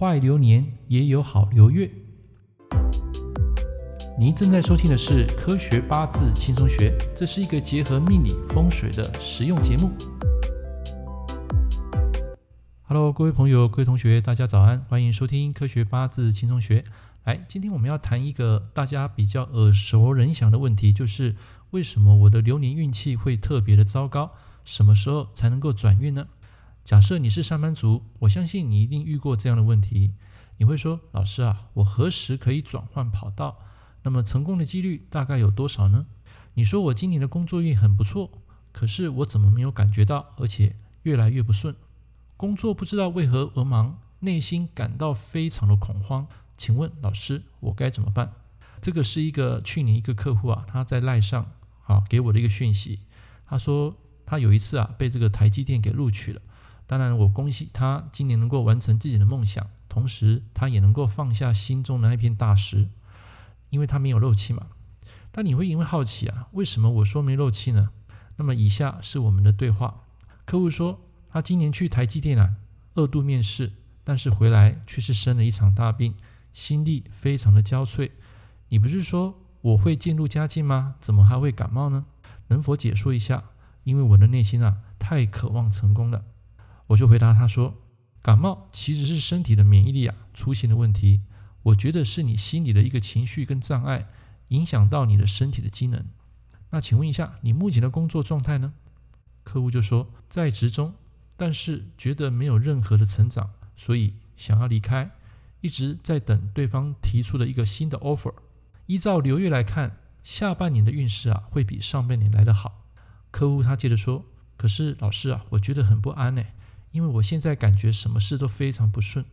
坏流年也有好流月。您正在收听的是《科学八字轻松学》，这是一个结合命理风水的实用节目。Hello，各位朋友、各位同学，大家早安，欢迎收听《科学八字轻松学》。来，今天我们要谈一个大家比较耳熟能详的问题，就是为什么我的流年运气会特别的糟糕？什么时候才能够转运呢？假设你是上班族，我相信你一定遇过这样的问题。你会说：“老师啊，我何时可以转换跑道？那么成功的几率大概有多少呢？”你说我今年的工作运很不错，可是我怎么没有感觉到，而且越来越不顺？工作不知道为何而忙，内心感到非常的恐慌。请问老师，我该怎么办？这个是一个去年一个客户啊，他在赖上啊给我的一个讯息。他说他有一次啊被这个台积电给录取了。当然，我恭喜他今年能够完成自己的梦想，同时他也能够放下心中的那片大石，因为他没有漏气嘛。但你会因为好奇啊，为什么我说没漏气呢？那么以下是我们的对话。客户说，他今年去台积电啊，二度面试，但是回来却是生了一场大病，心力非常的焦悴。你不是说我会渐入佳境吗？怎么还会感冒呢？能否解说一下？因为我的内心啊，太渴望成功了。我就回答他说：“感冒其实是身体的免疫力啊出现了问题，我觉得是你心里的一个情绪跟障碍影响到你的身体的机能。那请问一下，你目前的工作状态呢？”客户就说：“在职中，但是觉得没有任何的成长，所以想要离开，一直在等对方提出的一个新的 offer。依照流月来看，下半年的运势啊会比上半年来得好。”客户他接着说：“可是老师啊，我觉得很不安呢。”因为我现在感觉什么事都非常不顺，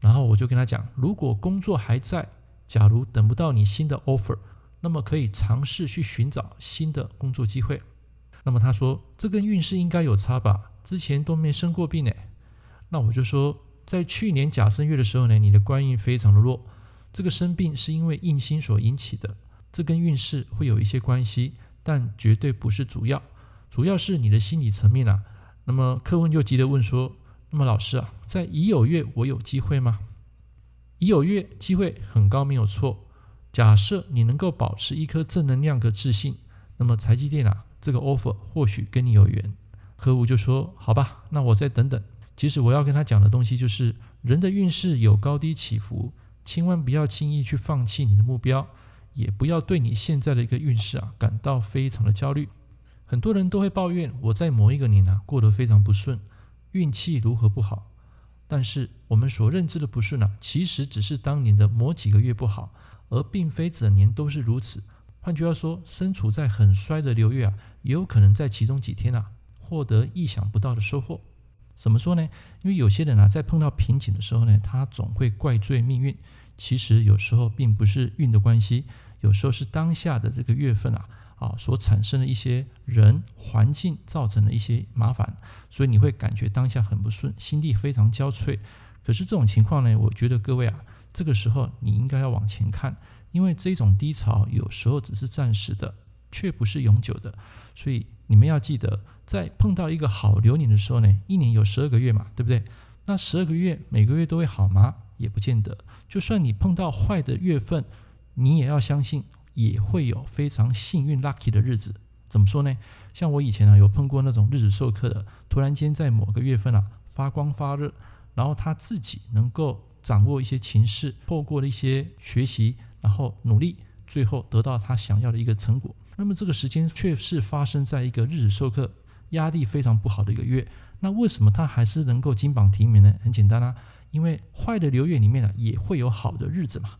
然后我就跟他讲，如果工作还在，假如等不到你新的 offer，那么可以尝试去寻找新的工作机会。那么他说，这跟运势应该有差吧？之前都没生过病呢。那我就说，在去年甲申月的时候呢，你的官运非常的弱，这个生病是因为印星所引起的，这跟运势会有一些关系，但绝对不是主要，主要是你的心理层面啊。那么客户又急着问说：“那么老师啊，在乙酉月我有机会吗？”乙酉月机会很高，没有错。假设你能够保持一颗正能量和自信，那么台积电啊这个 offer 或许跟你有缘。客户就说：“好吧，那我再等等。”其实我要跟他讲的东西就是，人的运势有高低起伏，千万不要轻易去放弃你的目标，也不要对你现在的一个运势啊感到非常的焦虑。很多人都会抱怨我在某一个年啊过得非常不顺，运气如何不好。但是我们所认知的不顺啊，其实只是当年的某几个月不好，而并非整年都是如此。换句话说，身处在很衰的流月啊，也有可能在其中几天啊获得意想不到的收获。怎么说呢？因为有些人啊在碰到瓶颈的时候呢，他总会怪罪命运。其实有时候并不是运的关系，有时候是当下的这个月份啊。啊，所产生的一些人环境造成的一些麻烦，所以你会感觉当下很不顺，心力非常焦脆。可是这种情况呢，我觉得各位啊，这个时候你应该要往前看，因为这种低潮有时候只是暂时的，却不是永久的。所以你们要记得，在碰到一个好流年的时候呢，一年有十二个月嘛，对不对？那十二个月每个月都会好吗？也不见得。就算你碰到坏的月份，你也要相信。也会有非常幸运 lucky 的日子，怎么说呢？像我以前啊有碰过那种日子授课的，突然间在某个月份啊发光发热，然后他自己能够掌握一些情势，透过了一些学习，然后努力，最后得到他想要的一个成果。那么这个时间却是发生在一个日子授课，压力非常不好的一个月。那为什么他还是能够金榜题名呢？很简单啊，因为坏的流月里面呢也会有好的日子嘛。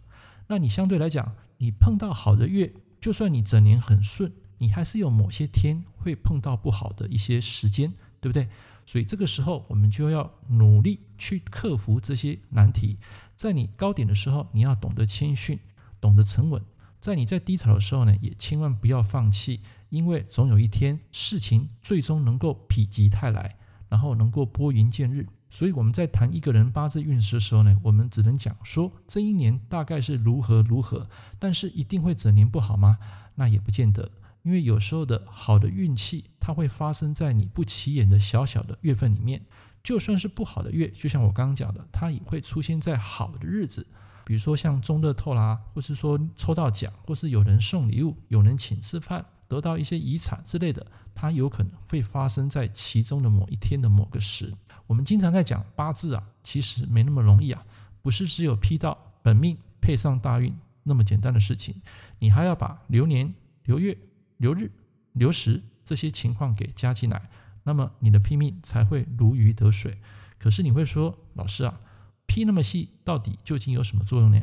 那你相对来讲。你碰到好的月，就算你整年很顺，你还是有某些天会碰到不好的一些时间，对不对？所以这个时候，我们就要努力去克服这些难题。在你高点的时候，你要懂得谦逊，懂得沉稳；在你在低潮的时候呢，也千万不要放弃，因为总有一天事情最终能够否极泰来，然后能够拨云见日。所以我们在谈一个人八字运势的时候呢，我们只能讲说这一年大概是如何如何，但是一定会整年不好吗？那也不见得，因为有时候的好的运气，它会发生在你不起眼的小小的月份里面。就算是不好的月，就像我刚刚讲的，它也会出现在好的日子。比如说像中乐透啦，或是说抽到奖，或是有人送礼物，有人请吃饭，得到一些遗产之类的，它有可能会发生在其中的某一天的某个时。我们经常在讲八字啊，其实没那么容易啊，不是只有批到本命配上大运那么简单的事情，你还要把流年、流月、流日、流时这些情况给加进来，那么你的批命才会如鱼得水。可是你会说，老师啊。批那么细，到底究竟有什么作用呢？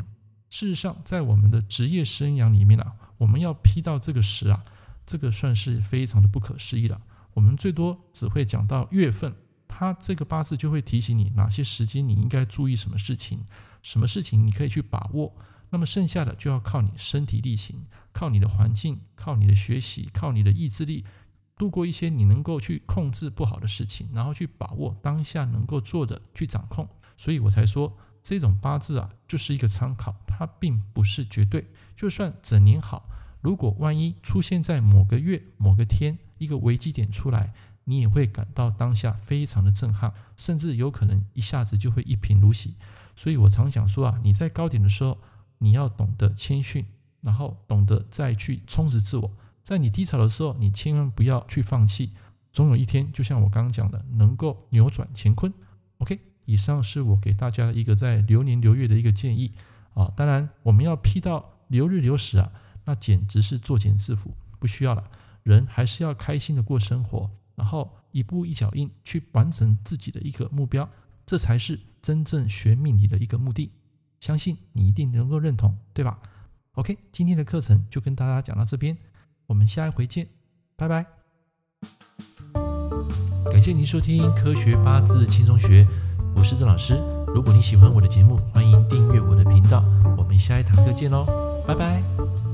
事实上，在我们的职业生涯里面啊，我们要批到这个时啊，这个算是非常的不可思议了。我们最多只会讲到月份，它这个八字就会提醒你哪些时间你应该注意什么事情，什么事情你可以去把握。那么剩下的就要靠你身体力行，靠你的环境，靠你的学习，靠你的意志力，度过一些你能够去控制不好的事情，然后去把握当下能够做的，去掌控。所以我才说，这种八字啊，就是一个参考，它并不是绝对。就算整年好，如果万一出现在某个月某个天一个危机点出来，你也会感到当下非常的震撼，甚至有可能一下子就会一贫如洗。所以我常想说啊，你在高点的时候，你要懂得谦逊，然后懂得再去充实自我；在你低潮的时候，你千万不要去放弃，总有一天，就像我刚刚讲的，能够扭转乾坤。OK。以上是我给大家的一个在流年流月的一个建议啊，当然我们要批到流日流时啊，那简直是作茧自缚，不需要了。人还是要开心的过生活，然后一步一脚印去完成自己的一个目标，这才是真正学命理的一个目的。相信你一定能够认同，对吧？OK，今天的课程就跟大家讲到这边，我们下一回见，拜拜。感谢您收听《科学八字轻松学》。我是郑老师，如果你喜欢我的节目，欢迎订阅我的频道。我们下一堂课见喽，拜拜。